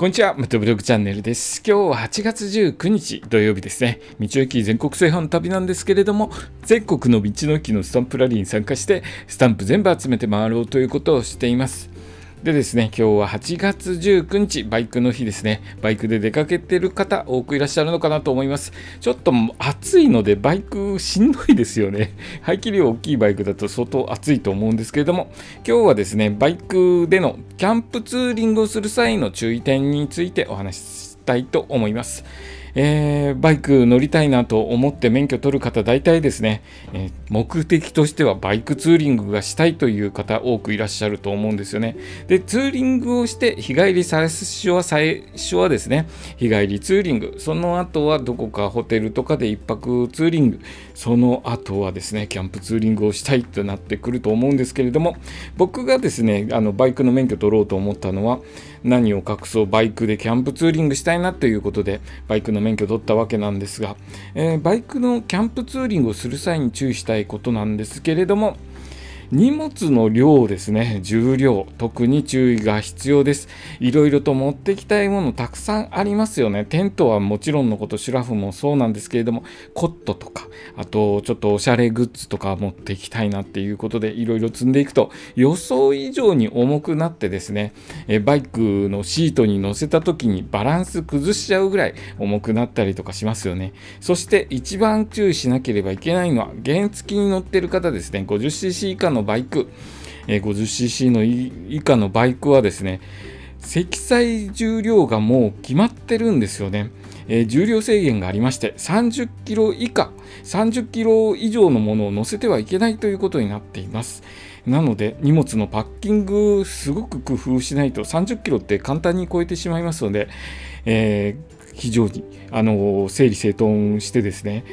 こんにちは、ムトブログチャンネルです。今日は8月19日土曜日ですね。道の駅全国制覇の旅なんですけれども、全国の道の駅のスタンプラリーに参加して、スタンプ全部集めて回ろうということをしています。でですね、今日は8月19日、バイクの日ですね。バイクで出かけてる方、多くいらっしゃるのかなと思います。ちょっと暑いので、バイクしんどいですよね。排気量大きいバイクだと相当暑いと思うんですけれども、今日はですね、バイクでのキャンプツーリングをする際の注意点についてお話ししたいと思います。えー、バイク乗りたいなと思って免許取る方、大体ですね、えー、目的としてはバイクツーリングがしたいという方、多くいらっしゃると思うんですよね。で、ツーリングをして日帰り最初は最初はですね、日帰りツーリング、その後はどこかホテルとかで1泊ツーリング、その後はですね、キャンプツーリングをしたいとなってくると思うんですけれども、僕がですね、あのバイクの免許取ろうと思ったのは、何を隠そうバイクでキャンプツーリングしたいなということでバイクの免許を取ったわけなんですが、えー、バイクのキャンプツーリングをする際に注意したいことなんですけれども荷物の量ですね、重量、特に注意が必要です。いろいろと持ってきたいものたくさんありますよね。テントはもちろんのこと、シュラフもそうなんですけれども、コットとか、あとちょっとおしゃれグッズとか持ってきたいなっていうことで、いろいろ積んでいくと、予想以上に重くなってですね、えバイクのシートに乗せた時にバランス崩しちゃうぐらい重くなったりとかしますよね。そして一番注意しなければいけないのは、原付に乗ってる方ですね、50cc 以下ののバイク、え、50cc の以下のバイクはですね、積載重量がもう決まってるんですよね。えー、重量制限がありまして30キロ以下30キロ以上のものを乗せてはいけないということになっていますなので荷物のパッキングすごく工夫しないと30キロって簡単に超えてしまいますので、えー、非常にあの整理整頓してですね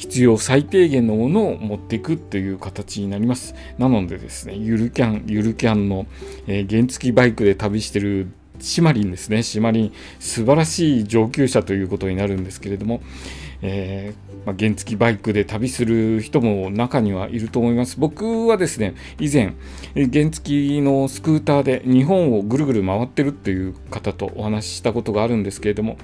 必要最低限のものを持っていくという形になります。なのでですね、ゆるキャン、ゆるキャンの、えー、原付バイクで旅してるシマリンですね、シマリン、素晴らしい上級者ということになるんですけれども、えー、まあ、原付バイクで旅する人も中にはいると思います。僕はですね、以前、原付のスクーターで日本をぐるぐる回ってるっていう方とお話ししたことがあるんですけれども、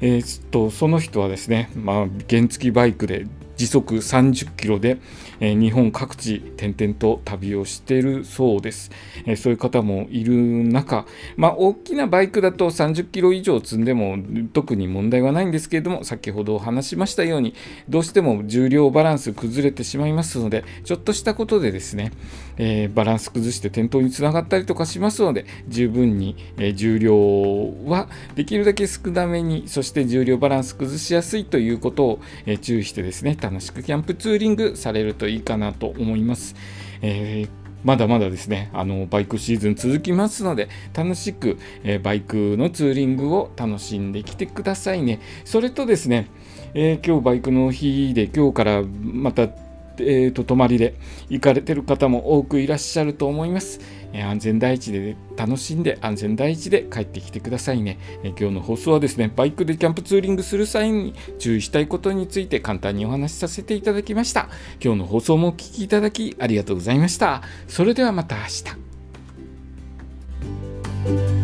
えー、とその人はですね、まあ、原付バイクで時速30キロで、え、日本各地転々と旅をしているそうです、え、そういう方もいる中、まあ、大きなバイクだと30キロ以上積んでも特に問題はないんですけれども先ほど話しましたようにどうしても重量バランス崩れてしまいますのでちょっとしたことでですね、えー、バランス崩して転倒につながったりとかしますので十分に、え重量はできるだけ少なめにそして重量バランス崩しやすいということを、え注意してですね楽しくキャンプツーリングされるといいかなと思います。えーまだまだですね、あのバイクシーズン続きますので、楽しく、えー、バイクのツーリングを楽しんできてくださいね。それとですね、えー、今日バイクの日で、今日からまたえーと、泊まりで行かれてる方も多くいらっしゃると思います。えー、安全第一で楽しんで安全第一で帰ってきてくださいね、えー、今日の放送はですね、バイクでキャンプツーリングする際に注意したいことについて簡単にお話しさせていただきました。今日の放送もお聴きいただきありがとうございました。それではまた明日。